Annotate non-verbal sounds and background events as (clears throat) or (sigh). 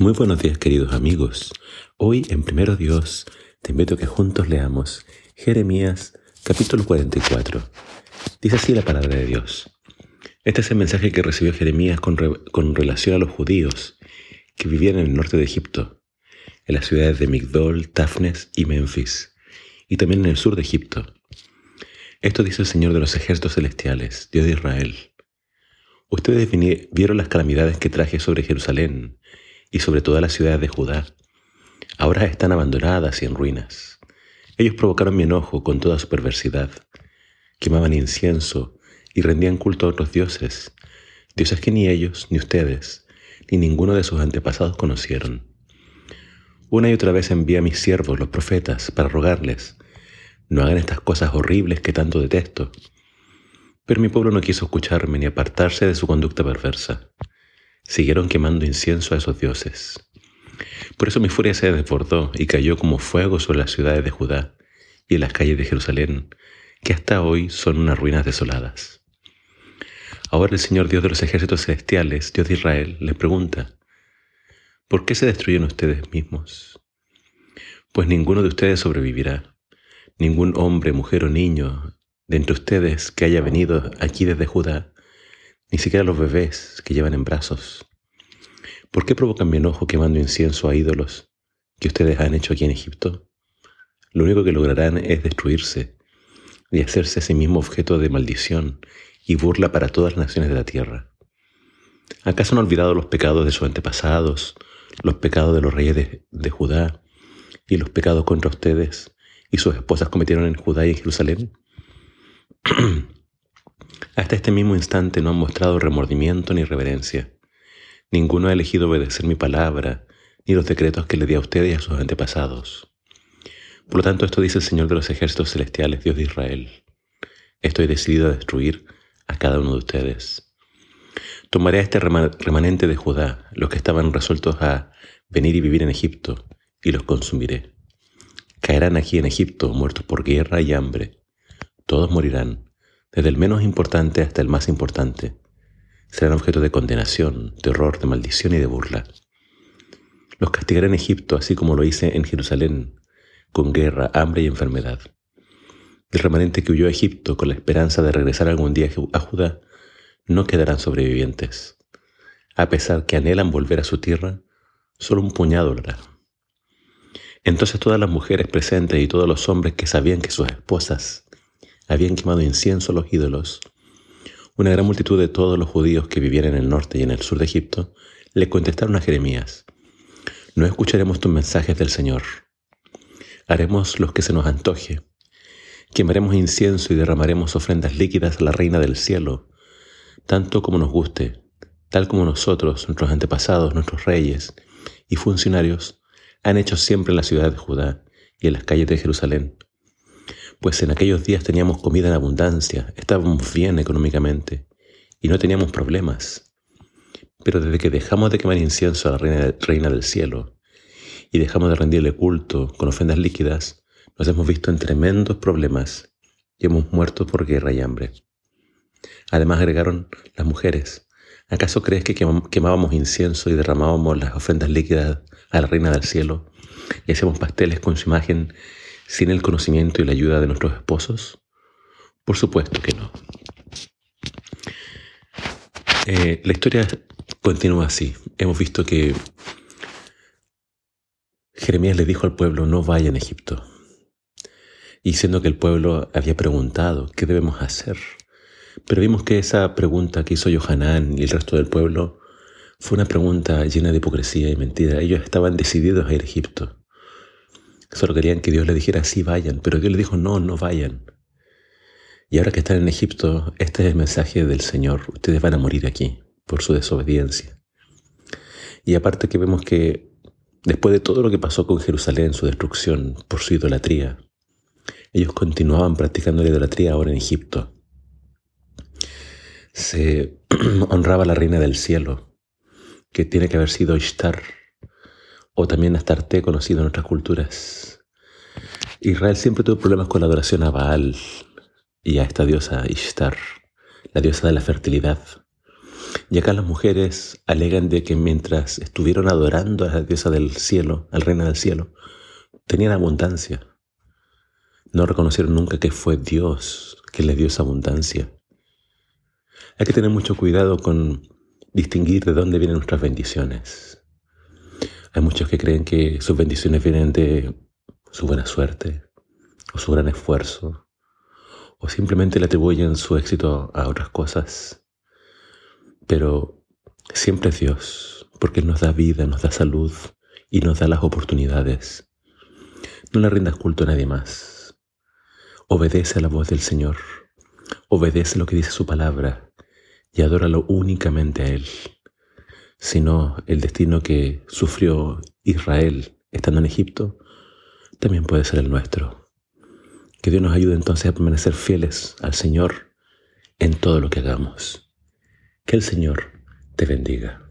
Muy buenos días queridos amigos. Hoy en Primero Dios te invito a que juntos leamos Jeremías capítulo 44. Dice así la palabra de Dios. Este es el mensaje que recibió Jeremías con, relación a los judíos que vivían en el norte de Egipto, en las ciudades de Migdol, Tafnes y Memphis, y también en el sur de Egipto. Esto dice el Señor de los ejércitos celestiales, Dios de Israel. Ustedes vieron las calamidades que traje sobre Jerusalén y sobre todas las ciudades de Judá. Ahora están abandonadas y en ruinas. Ellos provocaron mi enojo con toda su perversidad. Quemaban incienso y rendían culto a otros dioses, dioses que ni ellos, ni ustedes, ni ninguno de sus antepasados conocieron. Una y otra vez envía a mis siervos, los profetas, para rogarles, no hagan estas cosas horribles que tanto detesto. Pero mi pueblo no quiso escucharme ni apartarse de su conducta perversa siguieron quemando incienso a esos dioses. Por eso mi furia se desbordó y cayó como fuego sobre las ciudades de Judá y en las calles de Jerusalén, que hasta hoy son unas ruinas desoladas. Ahora el Señor Dios de los ejércitos celestiales, Dios de Israel, les pregunta, ¿por qué se destruyen ustedes mismos? Pues ninguno de ustedes sobrevivirá, ningún hombre, mujer o niño de entre ustedes que haya venido aquí desde Judá ni siquiera los bebés que llevan en brazos. ¿Por qué provocan mi enojo quemando incienso a ídolos que ustedes han hecho aquí en Egipto? Lo único que lograrán es destruirse y hacerse a sí mismo objeto de maldición y burla para todas las naciones de la tierra. ¿Acaso han olvidado los pecados de sus antepasados, los pecados de los reyes de, de Judá y los pecados contra ustedes y sus esposas cometieron en Judá y en Jerusalén? (clears throat) Hasta este mismo instante no han mostrado remordimiento ni reverencia. Ninguno ha elegido obedecer mi palabra, ni los decretos que le di a ustedes y a sus antepasados. Por lo tanto, esto dice el Señor de los ejércitos celestiales, Dios de Israel. Estoy decidido a destruir a cada uno de ustedes. Tomaré a este remanente de Judá, los que estaban resueltos a venir y vivir en Egipto, y los consumiré. Caerán aquí en Egipto, muertos por guerra y hambre. Todos morirán, desde el menos importante hasta el más importante, serán objeto de condenación, de horror, de maldición y de burla. Los castigaré en Egipto, así como lo hice en Jerusalén, con guerra, hambre y enfermedad. El remanente que huyó a Egipto con la esperanza de regresar algún día a Judá, no quedarán sobrevivientes. A pesar que anhelan volver a su tierra, solo un puñado lo hará. Entonces todas las mujeres presentes y todos los hombres que sabían que sus esposas habían quemado incienso a los ídolos. Una gran multitud de todos los judíos que vivían en el norte y en el sur de Egipto le contestaron a Jeremías, no escucharemos tus mensajes del Señor. Haremos los que se nos antoje. Quemaremos incienso y derramaremos ofrendas líquidas a la Reina del Cielo, tanto como nos guste, tal como nosotros, nuestros antepasados, nuestros reyes y funcionarios han hecho siempre en la ciudad de Judá y en las calles de Jerusalén pues en aquellos días teníamos comida en abundancia, estábamos bien económicamente y no teníamos problemas. Pero desde que dejamos de quemar incienso a la reina, reina del cielo y dejamos de rendirle culto con ofrendas líquidas, nos hemos visto en tremendos problemas y hemos muerto por guerra y hambre. Además agregaron las mujeres, ¿acaso crees que quemábamos incienso y derramábamos las ofrendas líquidas a la reina del cielo y hacíamos pasteles con su imagen sin el conocimiento y la ayuda de nuestros esposos? Por supuesto que no. Eh, la historia continúa así. Hemos visto que Jeremías le dijo al pueblo, no vayan a Egipto. Y siendo que el pueblo había preguntado, ¿qué debemos hacer? Pero vimos que esa pregunta que hizo Johanán y el resto del pueblo fue una pregunta llena de hipocresía y mentira. Ellos estaban decididos a ir a Egipto. Querían que Dios le dijera, sí, vayan, pero Dios le dijo, no, no vayan. Y ahora que están en Egipto, este es el mensaje del Señor, ustedes van a morir aquí por su desobediencia. Y aparte que vemos que después de todo lo que pasó con Jerusalén, su destrucción por su idolatría, ellos continuaban practicando la idolatría ahora en Egipto. Se (clears throat) honraba la reina del cielo, que tiene que haber sido Ishtar, o también Astarte, conocido en otras culturas. Israel siempre tuvo problemas con la adoración a Baal y a esta diosa Ishtar, la diosa de la fertilidad. Y acá las mujeres alegan de que mientras estuvieron adorando a la diosa del cielo, al reina del cielo, tenían abundancia. No reconocieron nunca que fue Dios que les dio esa abundancia. Hay que tener mucho cuidado con distinguir de dónde vienen nuestras bendiciones. Hay muchos que creen que sus bendiciones vienen de su buena suerte o su gran esfuerzo, o simplemente le atribuyen su éxito a otras cosas. Pero siempre es Dios, porque Él nos da vida, nos da salud y nos da las oportunidades. No le rindas culto a nadie más. Obedece a la voz del Señor. Obedece lo que dice su palabra y adóralo únicamente a Él. Sino el destino que sufrió Israel estando en Egipto también puede ser el nuestro. Que Dios nos ayude entonces a permanecer fieles al Señor en todo lo que hagamos. Que el Señor te bendiga.